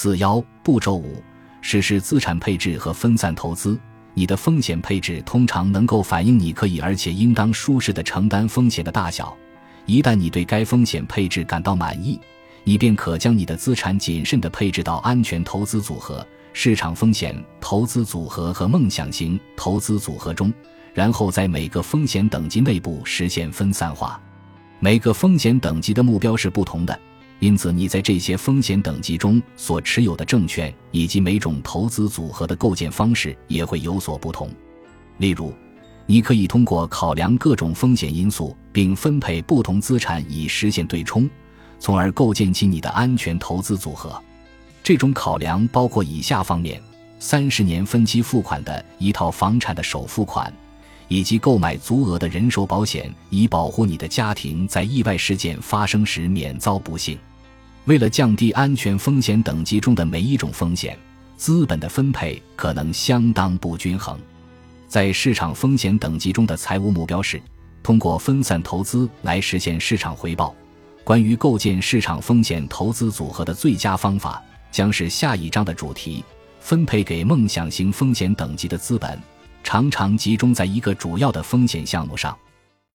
四幺步骤五：实施资产配置和分散投资。你的风险配置通常能够反映你可以而且应当舒适的承担风险的大小。一旦你对该风险配置感到满意，你便可将你的资产谨慎地配置到安全投资组合、市场风险投资组合和梦想型投资组合中，然后在每个风险等级内部实现分散化。每个风险等级的目标是不同的。因此，你在这些风险等级中所持有的证券以及每种投资组合的构建方式也会有所不同。例如，你可以通过考量各种风险因素并分配不同资产以实现对冲，从而构建起你的安全投资组合。这种考量包括以下方面：三十年分期付款的一套房产的首付款，以及购买足额的人寿保险，以保护你的家庭在意外事件发生时免遭不幸。为了降低安全风险等级中的每一种风险，资本的分配可能相当不均衡。在市场风险等级中的财务目标是通过分散投资来实现市场回报。关于构建市场风险投资组合的最佳方法，将是下一章的主题。分配给梦想型风险等级的资本，常常集中在一个主要的风险项目上。